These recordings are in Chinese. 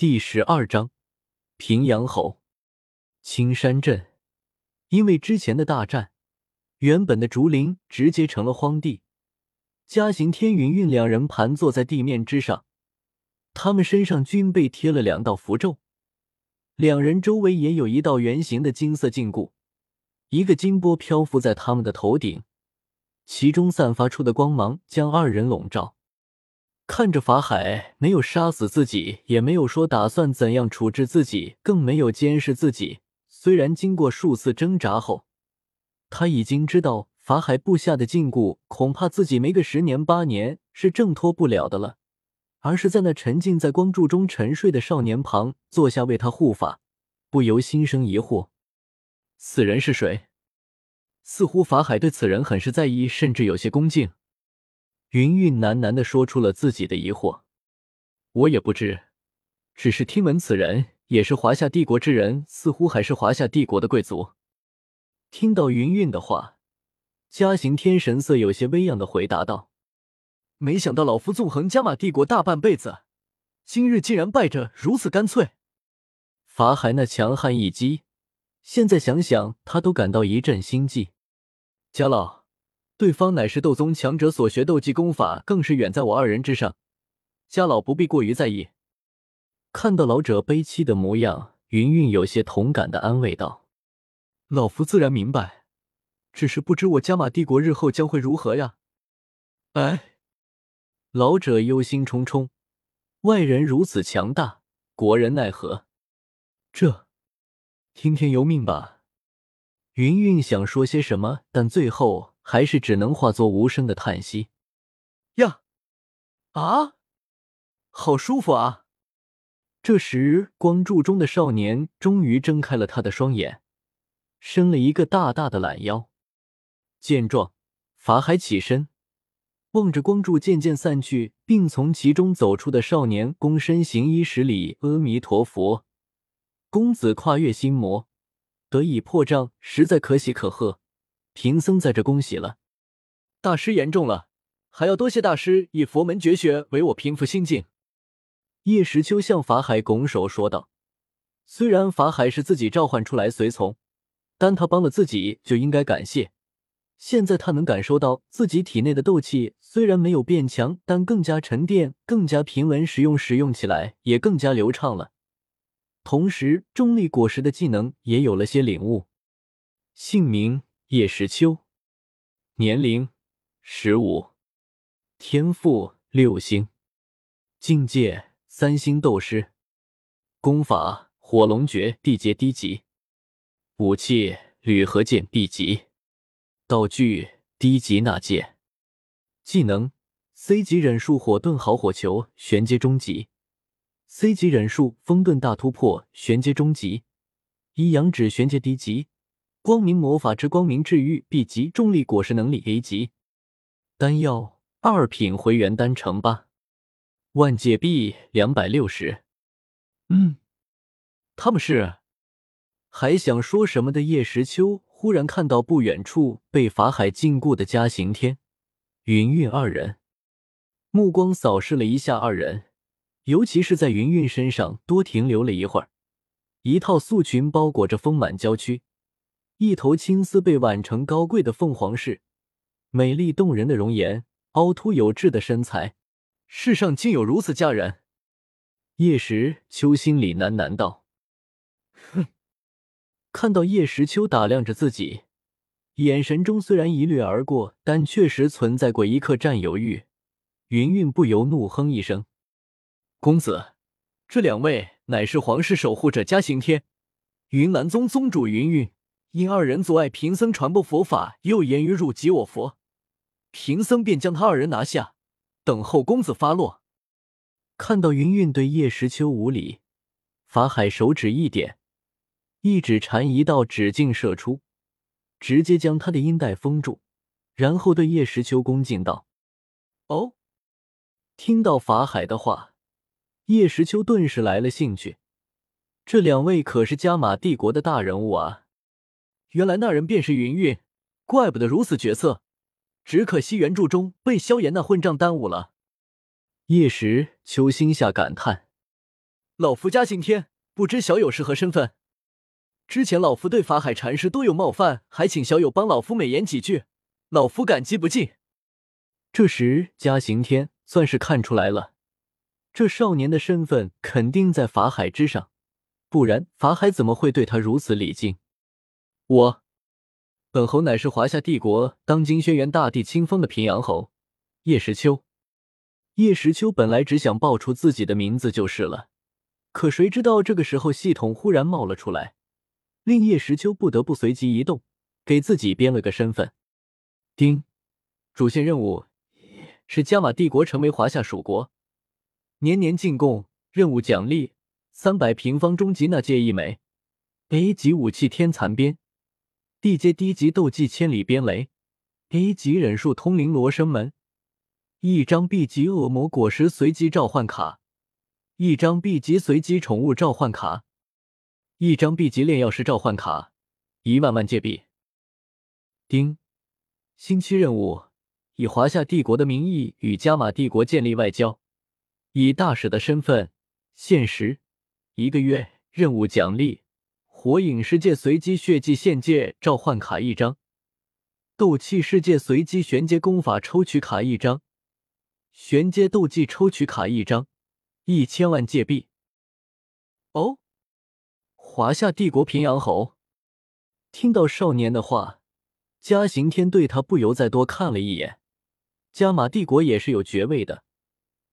第十二章平阳侯。青山镇，因为之前的大战，原本的竹林直接成了荒地。嘉行天、云韵两人盘坐在地面之上，他们身上均被贴了两道符咒，两人周围也有一道圆形的金色禁锢，一个金波漂浮在他们的头顶，其中散发出的光芒将二人笼罩。看着法海没有杀死自己，也没有说打算怎样处置自己，更没有监视自己。虽然经过数次挣扎后，他已经知道法海布下的禁锢，恐怕自己没个十年八年是挣脱不了的了。而是在那沉浸在光柱中沉睡的少年旁坐下为他护法，不由心生疑惑：此人是谁？似乎法海对此人很是在意，甚至有些恭敬。云韵喃喃的说出了自己的疑惑：“我也不知，只是听闻此人也是华夏帝国之人，似乎还是华夏帝国的贵族。”听到云韵的话，嘉行天神色有些微漾的回答道：“没想到老夫纵横加玛帝国大半辈子，今日竟然败着如此干脆。”法海那强悍一击，现在想想他都感到一阵心悸。贾老。对方乃是斗宗强者所学斗技功法，更是远在我二人之上。家老不必过于在意。看到老者悲戚的模样，云云有些同感的安慰道：“老夫自然明白，只是不知我加玛帝国日后将会如何呀。”哎，老者忧心忡忡，外人如此强大，国人奈何？这，听天由命吧。云云想说些什么，但最后。还是只能化作无声的叹息。呀，啊，好舒服啊！这时，光柱中的少年终于睁开了他的双眼，伸了一个大大的懒腰。见状，法海起身，望着光柱渐渐散去，并从其中走出的少年，躬身行一十礼：“阿弥陀佛，公子跨越心魔，得以破障，实在可喜可贺。”贫僧在这恭喜了，大师言重了，还要多谢大师以佛门绝学为我平复心境。叶时秋向法海拱手说道：“虽然法海是自己召唤出来随从，但他帮了自己就应该感谢。现在他能感受到自己体内的斗气虽然没有变强，但更加沉淀，更加平稳，使用使用起来也更加流畅了。同时，重力果实的技能也有了些领悟。姓名。”叶时秋，年龄十五，天赋六星，境界三星斗师，功法火龙诀地阶低级，武器铝合剑 B 级，道具低级纳戒，技能 C 级忍术火遁好火球玄阶中级，C 级忍术风遁大突破玄阶中级，一阳指玄阶低级。光明魔法之光明治愈 B 级，重力果实能力 A 级，丹药二品回元丹成八，万界币两百六十。嗯，他们是还想说什么的叶时秋，忽然看到不远处被法海禁锢的嘉行天、云韵二人，目光扫视了一下二人，尤其是在云韵身上多停留了一会儿，一套素裙包裹着丰满娇躯。一头青丝被挽成高贵的凤凰式，美丽动人的容颜，凹凸有致的身材，世上竟有如此佳人。叶时秋心里喃喃道：“哼。”看到叶时秋打量着自己，眼神中虽然一掠而过，但确实存在过一刻占有欲。云韵不由怒哼一声：“公子，这两位乃是皇室守护者嘉刑天，云岚宗宗主云韵。”因二人阻碍贫僧传播佛法，又言语辱及我佛，贫僧便将他二人拿下，等候公子发落。看到云韵对叶时秋无礼，法海手指一点，一指禅一道指劲射出，直接将他的阴带封住，然后对叶时秋恭敬道：“哦。”听到法海的话，叶时秋顿时来了兴趣。这两位可是加玛帝国的大人物啊！原来那人便是云韵，怪不得如此绝色。只可惜原著中被萧炎那混账耽误了。叶时秋心下感叹：老夫嘉行天，不知小友是何身份？之前老夫对法海禅师多有冒犯，还请小友帮老夫美言几句，老夫感激不尽。”这时，嘉行天算是看出来了，这少年的身份肯定在法海之上，不然法海怎么会对他如此礼敬？我，本侯乃是华夏帝国当今轩辕大帝亲封的平阳侯叶时秋。叶时秋本来只想报出自己的名字就是了，可谁知道这个时候系统忽然冒了出来，令叶时秋不得不随即移动，给自己编了个身份。丁，主线任务。是加玛帝国成为华夏属国，年年进贡，任务奖励三百平方终极那戒一枚，A 级武器天蚕鞭，D 阶低级斗技千里鞭雷，A 级忍术通灵罗生门，一张 B 级恶魔果实随机召唤卡，一张 B 级随机宠物召唤卡，一张 B 级炼药师召唤卡，一万万戒币。丁，星期任务。以华夏帝国的名义与加玛帝国建立外交，以大使的身份，限时一个月，任务奖励：火影世界随机血祭献界召唤卡一张，斗气世界随机玄阶功法抽取卡一张，玄阶斗技抽取卡一张，一千万界币。哦，华夏帝国平阳侯听到少年的话，嘉刑天对他不由再多看了一眼。加玛帝国也是有爵位的，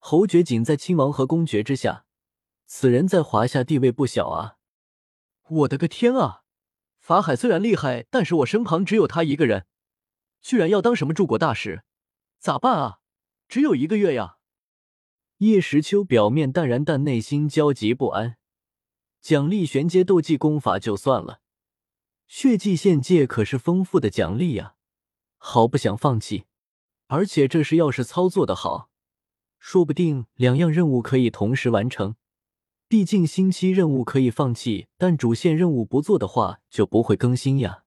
侯爵仅在亲王和公爵之下。此人在华夏地位不小啊！我的个天啊！法海虽然厉害，但是我身旁只有他一个人，居然要当什么驻国大使？咋办啊？只有一个月呀！叶时秋表面淡然，但内心焦急不安。奖励玄阶斗技功法就算了，血祭献界可是丰富的奖励呀，好不想放弃。而且这事要是操作的好，说不定两样任务可以同时完成。毕竟星期任务可以放弃，但主线任务不做的话就不会更新呀。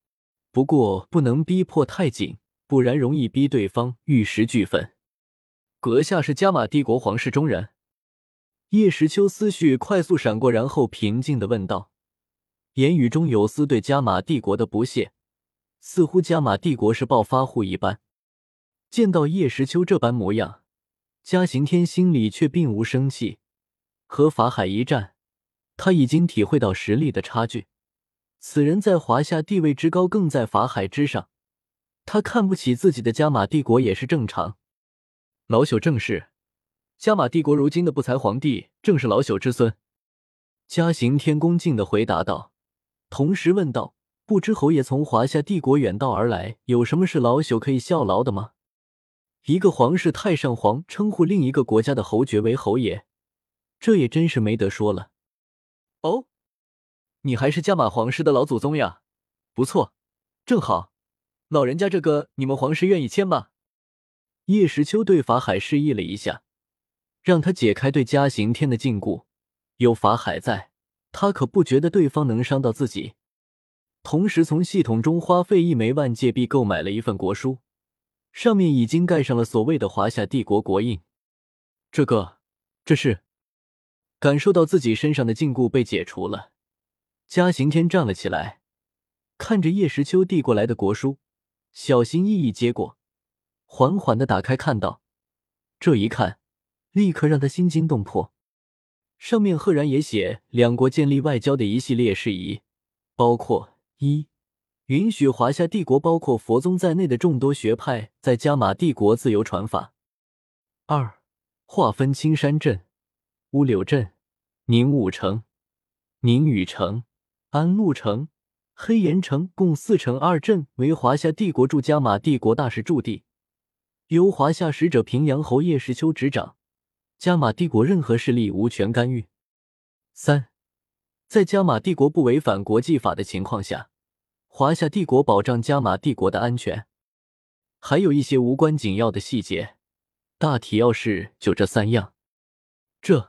不过不能逼迫太紧，不然容易逼对方玉石俱焚。阁下是加玛帝国皇室中人？叶时秋思绪快速闪过，然后平静的问道，言语中有丝对加玛帝国的不屑，似乎加玛帝国是暴发户一般。见到叶时秋这般模样，嘉刑天心里却并无生气。和法海一战，他已经体会到实力的差距。此人在华夏地位之高，更在法海之上。他看不起自己的加玛帝国也是正常。老朽正是，加玛帝国如今的不才皇帝正是老朽之孙。嘉行天恭敬的回答道，同时问道：“不知侯爷从华夏帝国远道而来，有什么是老朽可以效劳的吗？”一个皇室太上皇称呼另一个国家的侯爵为侯爷，这也真是没得说了。哦，你还是加玛皇室的老祖宗呀？不错，正好，老人家这个你们皇室愿意签吗？叶时秋对法海示意了一下，让他解开对嘉刑天的禁锢。有法海在，他可不觉得对方能伤到自己。同时，从系统中花费一枚万界币购买了一份国书。上面已经盖上了所谓的华夏帝国国印，这个，这是感受到自己身上的禁锢被解除了。嘉刑天站了起来，看着叶时秋递过来的国书，小心翼翼接过，缓缓的打开，看到这一看，立刻让他心惊动魄。上面赫然也写两国建立外交的一系列事宜，包括一。允许华夏帝国包括佛宗在内的众多学派在加玛帝国自由传法。二、划分青山镇、乌柳镇、宁武城、宁宇城、安陆城、黑岩城共四城二镇为华夏帝国驻加玛帝国大使驻地，由华夏使者平阳侯叶时秋执掌。加玛帝国任何势力无权干预。三、在加玛帝国不违反国际法的情况下。华夏帝国保障加玛帝国的安全，还有一些无关紧要的细节，大体要事就这三样。这，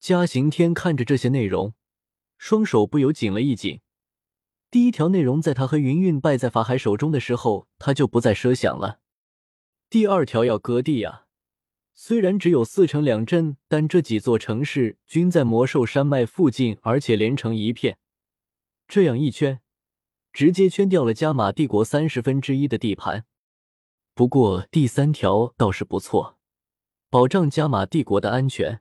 嘉刑天看着这些内容，双手不由紧了一紧。第一条内容，在他和云云败在法海手中的时候，他就不再奢想了。第二条要割地啊，虽然只有四城两镇，但这几座城市均在魔兽山脉附近，而且连成一片。这样一圈，直接圈掉了加玛帝国三十分之一的地盘。不过第三条倒是不错，保障加玛帝国的安全。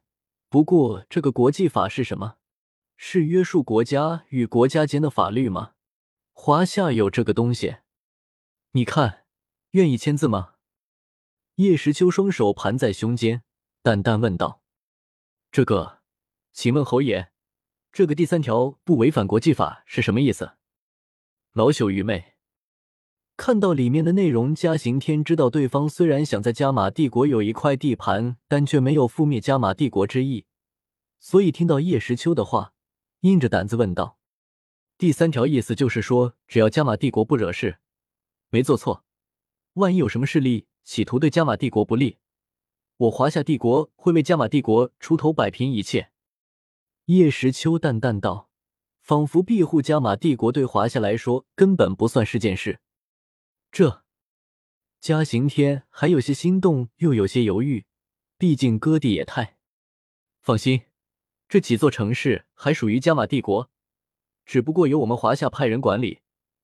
不过这个国际法是什么？是约束国家与国家间的法律吗？华夏有这个东西？你看，愿意签字吗？叶时秋双手盘在胸间，淡淡问道：“这个，请问侯爷，这个第三条不违反国际法是什么意思？”老朽愚昧，看到里面的内容，嘉行天知道对方虽然想在加玛帝国有一块地盘，但却没有覆灭加玛帝国之意，所以听到叶时秋的话，硬着胆子问道：“第三条意思就是说，只要加玛帝国不惹事，没做错，万一有什么势力……”企图对加玛帝国不利，我华夏帝国会为加玛帝国出头，摆平一切。”叶时秋淡淡道，仿佛庇护加玛帝国对华夏来说根本不算是件事。这，嘉刑天还有些心动，又有些犹豫，毕竟割地也太……放心，这几座城市还属于加玛帝国，只不过由我们华夏派人管理，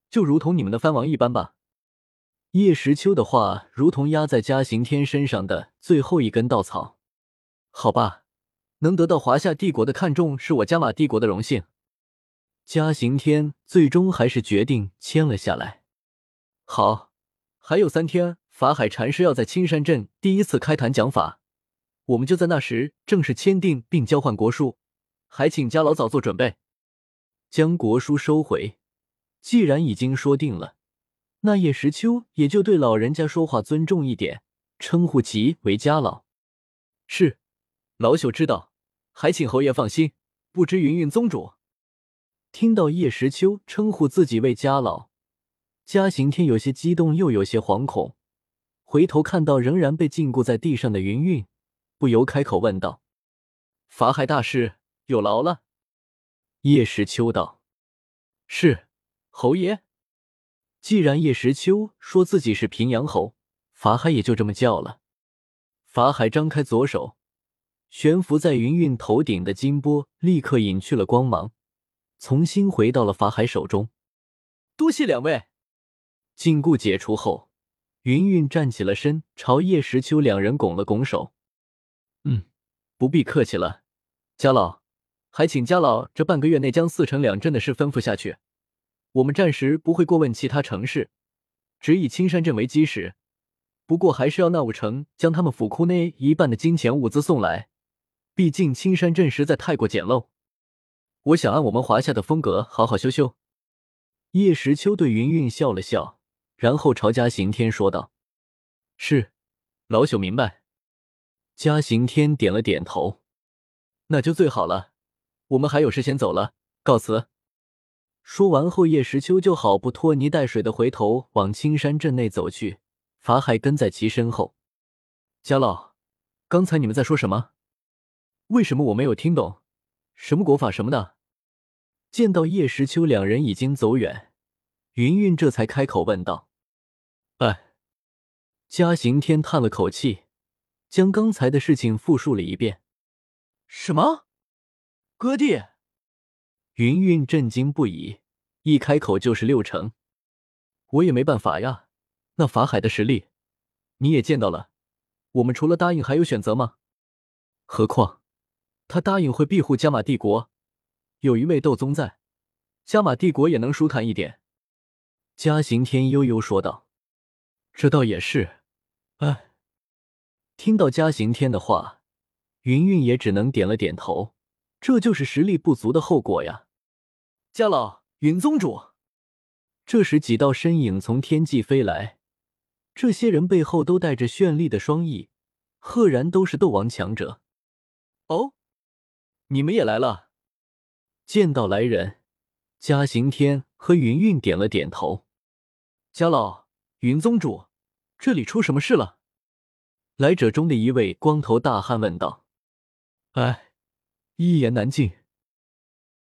就如同你们的藩王一般吧。叶时秋的话如同压在嘉刑天身上的最后一根稻草。好吧，能得到华夏帝国的看重是我加玛帝国的荣幸。嘉刑天最终还是决定签了下来。好，还有三天，法海禅师要在青山镇第一次开坛讲法，我们就在那时正式签订并交换国书，还请家老早做准备，将国书收回。既然已经说定了。那叶时秋也就对老人家说话尊重一点，称呼其为家老。是，老朽知道，还请侯爷放心。不知云云宗主，听到叶时秋称呼自己为家老，嘉行天有些激动，又有些惶恐。回头看到仍然被禁锢在地上的云云，不由开口问道：“法海大师有劳了。”叶时秋道：“是，侯爷。”既然叶时秋说自己是平阳侯，法海也就这么叫了。法海张开左手，悬浮在云云头顶的金波立刻隐去了光芒，重新回到了法海手中。多谢两位。禁锢解除后，云云站起了身，朝叶时秋两人拱了拱手。嗯，不必客气了，家老，还请家老这半个月内将四城两镇的事吩咐下去。我们暂时不会过问其他城市，只以青山镇为基石。不过还是要那五城将他们府库内一半的金钱物资送来，毕竟青山镇实在太过简陋。我想按我们华夏的风格好好修修。叶时秋对云云笑了笑，然后朝嘉刑天说道：“是，老朽明白。”嘉刑天点了点头，那就最好了。我们还有事先走了，告辞。说完后，叶时秋就好不拖泥带水的回头往青山镇内走去，法海跟在其身后。家老，刚才你们在说什么？为什么我没有听懂？什么国法什么的？见到叶时秋两人已经走远，云云这才开口问道：“哎。”嘉刑天叹了口气，将刚才的事情复述了一遍。什么？割地？云云震惊不已，一开口就是六成，我也没办法呀。那法海的实力，你也见到了。我们除了答应还有选择吗？何况他答应会庇护加玛帝国，有一位斗宗在，加玛帝国也能舒坦一点。嘉刑天悠悠说道：“这倒也是。”哎，听到嘉刑天的话，云云也只能点了点头。这就是实力不足的后果呀。嘉老，云宗主。这时，几道身影从天际飞来，这些人背后都带着绚丽的双翼，赫然都是斗王强者。哦，你们也来了。见到来人，嘉刑天和云云点了点头。家老，云宗主，这里出什么事了？来者中的一位光头大汉问道。哎，一言难尽。